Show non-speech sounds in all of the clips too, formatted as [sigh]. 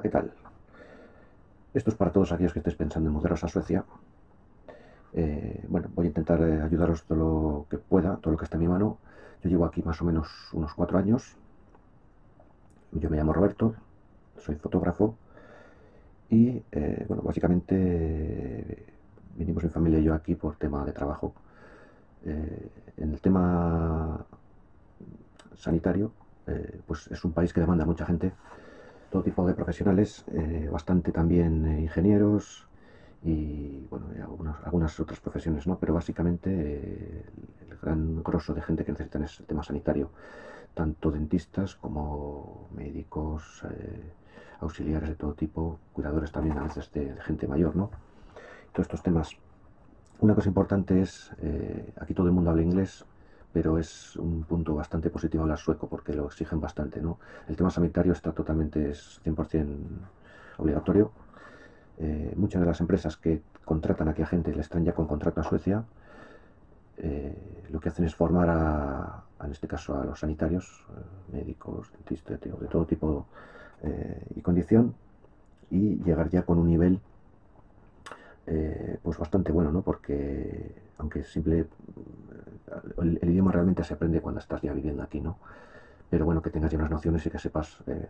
Hola, ¿qué tal? Esto es para todos aquellos que estéis pensando en mudaros a Suecia. Eh, bueno, voy a intentar eh, ayudaros todo lo que pueda, todo lo que esté en mi mano. Yo llevo aquí más o menos unos cuatro años. Yo me llamo Roberto, soy fotógrafo y, eh, bueno, básicamente vinimos mi familia y yo aquí por tema de trabajo. en el tema sanitario, pues es un país que demanda mucha gente todo tipo de profesionales, eh, bastante también eh, ingenieros y bueno, algunas, otras profesiones, ¿no? Pero básicamente eh, el gran grosso de gente que necesitan es el tema sanitario, tanto dentistas como médicos, auxiliares de todo tipo, cuidadores también a veces de, gente mayor, ¿no? Todos estos temas. Una cosa importante es, aquí todo el mundo habla inglés, pero es un punto bastante positivo hablar sueco porque lo exigen bastante, ¿no? El tema sanitario está totalmente, es 100% obligatorio. Eh, muchas de las empresas que contratan aquí a gente, le están ya con contrato a Suecia, eh, lo que hacen es formar a, en este caso, a los sanitarios, eh, médicos, dentistas, de todo tipo y condición, y llegar ya con un nivel pues bastante bueno, ¿no? Porque aunque simple el, idioma realmente se aprende cuando estás ya viviendo aquí, ¿no? Pero bueno, que tengas ya unas nociones y que sepas eh,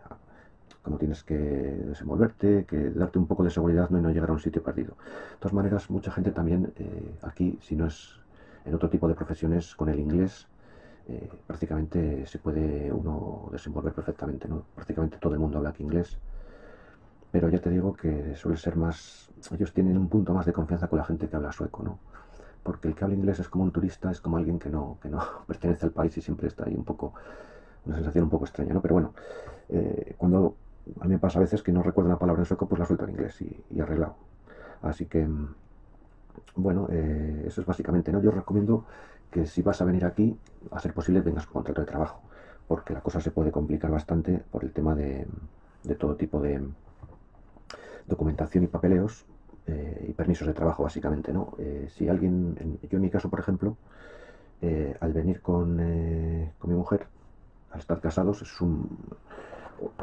cómo tienes que desenvolverte, que darte un poco de seguridad ¿no? y no llegar a un sitio perdido. De todas maneras, mucha gente también eh, aquí, si no es en otro tipo de profesiones, con el inglés, eh, prácticamente se puede uno desenvolver perfectamente, ¿no? Prácticamente todo el mundo habla aquí inglés, pero ya te digo que suele ser más, ellos tienen un punto más de confianza con la gente que habla sueco, ¿no? Porque el que habla inglés es como un turista, es como alguien que no, que no [laughs] pertenece al país y siempre está ahí un poco, una sensación un poco extraña, ¿no? Pero bueno, eh, cuando a mí me pasa a veces que no recuerdo una palabra en sueco, pues la suelto en inglés y, arreglado. Así que, bueno, eh, eso es básicamente, ¿no? Yo recomiendo que si vas a venir aquí, a ser posible, vengas con contrato de trabajo, porque la cosa se puede complicar bastante por el tema de, de todo tipo de documentación y papeleos eh, y permisos de trabajo, básicamente, ¿no? Eh, si alguien, yo en mi caso, por ejemplo, eh, al venir con, con, mi mujer, al estar casados, es un,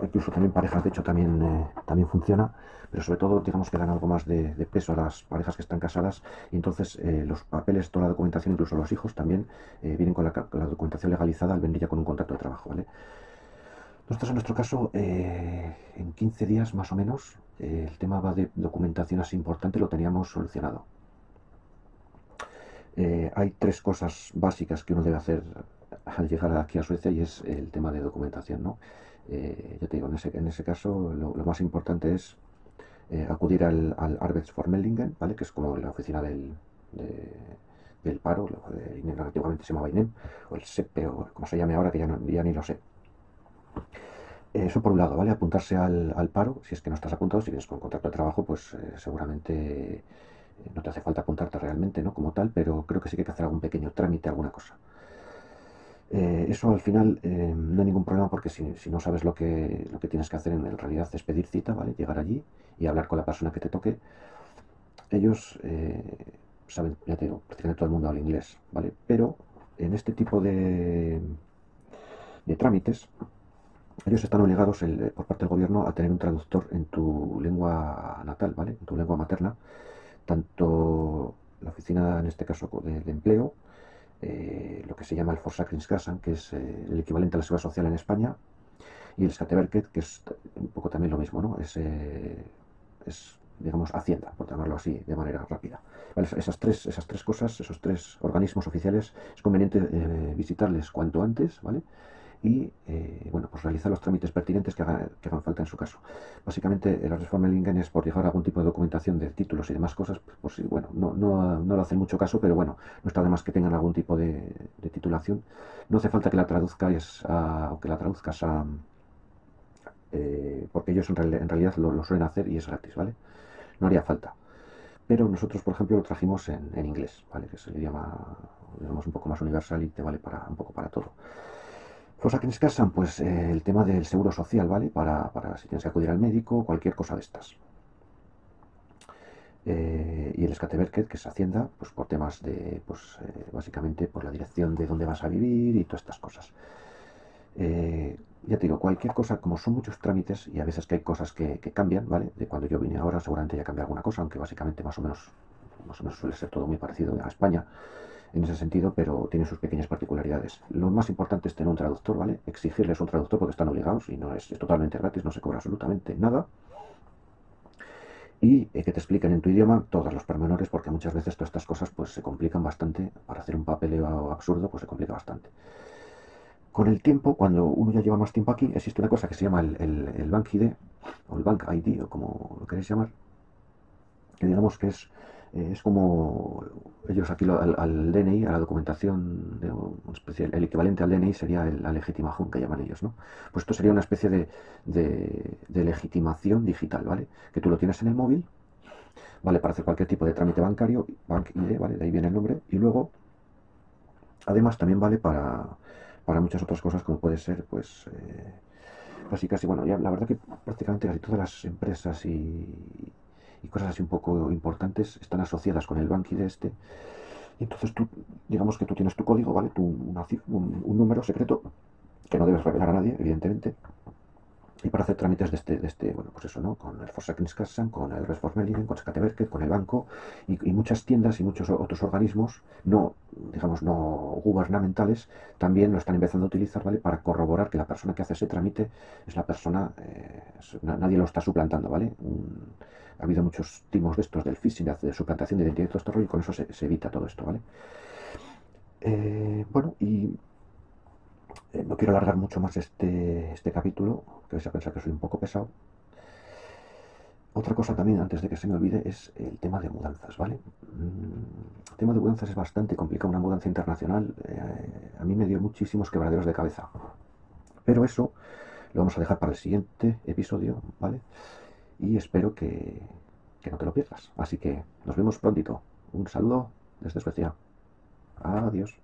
incluso también parejas, de hecho, también, también funciona, pero sobre todo, digamos que dan algo más de, peso a las parejas que están casadas, y entonces los papeles, toda la documentación, incluso los hijos también, vienen con la, la, documentación legalizada al venir ya con un contrato de trabajo, ¿vale? Nosotros en nuestro caso, eh, en 15 días más o menos, eh, el tema va de documentación así importante, lo teníamos solucionado. Eh, hay tres cosas básicas que uno debe hacer al llegar aquí a Suecia y es el tema de documentación. ¿no? ya te digo, en ese, caso lo, más importante es acudir al, al Arbetsformellingen, ¿vale? que es como la oficina del, del paro, lo, antiguamente se llamaba INEM, o el SEPE, o como se llame ahora, que ya, ya ni lo sé. Eso por un lado, ¿vale? Apuntarse al, paro, si es que no estás apuntado, si vienes con contrato de trabajo, pues eh, seguramente eh, no te hace falta apuntarte realmente, ¿no? Como tal, pero creo que sí que hay que hacer algún pequeño trámite, alguna cosa. Eh, eso al final no hay ningún problema porque si, no sabes lo que, lo que tienes que hacer en realidad es pedir cita, ¿vale? Llegar allí y hablar con la persona que te toque. Ellos saben, ya te digo, prácticamente todo el mundo habla inglés, ¿vale? Pero en este tipo de, de trámites, ellos están obligados eh, por parte del gobierno a tener un traductor en tu lengua natal, ¿vale? En tu lengua materna. Tanto la oficina, en este caso, de, empleo, eh, lo que se llama el Forsakringskassan, que es eh, el equivalente a la seguridad social en España, y el Skatteverket, que es un poco también lo mismo, ¿no? Es digamos, Hacienda, por llamarlo así, de manera rápida. esas, tres, esas tres cosas, esos tres organismos oficiales, es conveniente visitarles cuanto antes, ¿vale? Y eh, bueno, pues realizar los trámites pertinentes que, hagan falta en su caso. Básicamente, la reforma Lingen es por llevar algún tipo de documentación de títulos y demás cosas, pues si, bueno, no, no, no, lo hacen mucho caso, pero bueno, no está de más que tengan algún tipo de, titulación. No hace falta que la traduzcas a, o que la traduzcas eh, porque ellos en, realidad lo, suelen hacer y es gratis, ¿vale? No haría falta. Pero nosotros, por ejemplo, lo trajimos en, en inglés, ¿vale? Que es el idioma, digamos, un poco más universal y te vale para un poco para todo. Cosa que casan, pues eh, el tema del seguro social, ¿vale? Para, si tienes que acudir al médico, cualquier cosa de estas. Eh, y el Skatteverket, que es Hacienda, pues por temas de, pues eh, básicamente por la dirección de dónde vas a vivir y todas estas cosas. ya te digo, cualquier cosa, como son muchos trámites y a veces que hay cosas que, cambian, ¿vale? De cuando yo vine ahora seguramente ya cambia alguna cosa, aunque básicamente más o menos, más o menos suele ser todo muy parecido a España en ese sentido, pero tiene sus pequeñas particularidades. Lo más importante es tener un traductor, ¿vale? Exigirles un traductor porque están obligados y no es, totalmente gratis, no se cobra absolutamente nada. Y eh, que te expliquen en tu idioma todos los pormenores, porque muchas veces todas estas cosas pues se complican bastante. Para hacer un papeleo absurdo, pues se complica bastante. Con el tiempo, cuando uno ya lleva más tiempo aquí, existe una cosa que se llama el, el, Bank ID, o el Bank ID, o como lo queréis llamar, que digamos que es, eh, es como ellos aquí al, DNI, a la documentación, el equivalente al DNI sería la legitimación que llaman ellos, ¿no? Pues esto sería una especie de, de, legitimación digital, ¿vale? Que tú lo tienes en el móvil, ¿vale? Para hacer cualquier tipo de trámite bancario, Bank ID, ¿vale? De ahí viene el nombre, y luego, además también vale para para muchas otras cosas como puede ser, pues, eh, casi casi, bueno, ya la verdad que prácticamente casi todas las empresas y, cosas así un poco importantes están asociadas con el banqui de este. Y entonces tú, digamos que tú tienes tu código, ¿vale? Tu, un número secreto que no debes revelar a nadie, evidentemente y para hacer trámites de este, de este, bueno, pues eso, ¿no? Con el Forsäkringskassan, con el Resformelingen, con Skatteverket, con el banco y, muchas tiendas y muchos otros organismos no, digamos, no gubernamentales también lo están empezando a utilizar, ¿vale? Para corroborar que la persona que hace ese trámite es la persona, eh, nadie lo está suplantando, ¿vale? ha habido muchos timos de estos del phishing, de, suplantación de identidad y todo esto y con eso se, evita todo esto, ¿vale? Eh, bueno, y eh, no quiero alargar mucho más este, este capítulo, que vais a pensar que soy un poco pesado. Otra cosa también, antes de que se me olvide, es el tema de mudanzas, ¿vale? Mm, el tema de mudanzas es bastante complicado, una mudanza internacional. Eh, a mí me dio muchísimos quebraderos de cabeza. Pero eso lo vamos a dejar para el siguiente episodio, ¿vale? Y espero que, que no te lo pierdas. Así que nos vemos prontito. Un saludo desde Suecia. Adiós.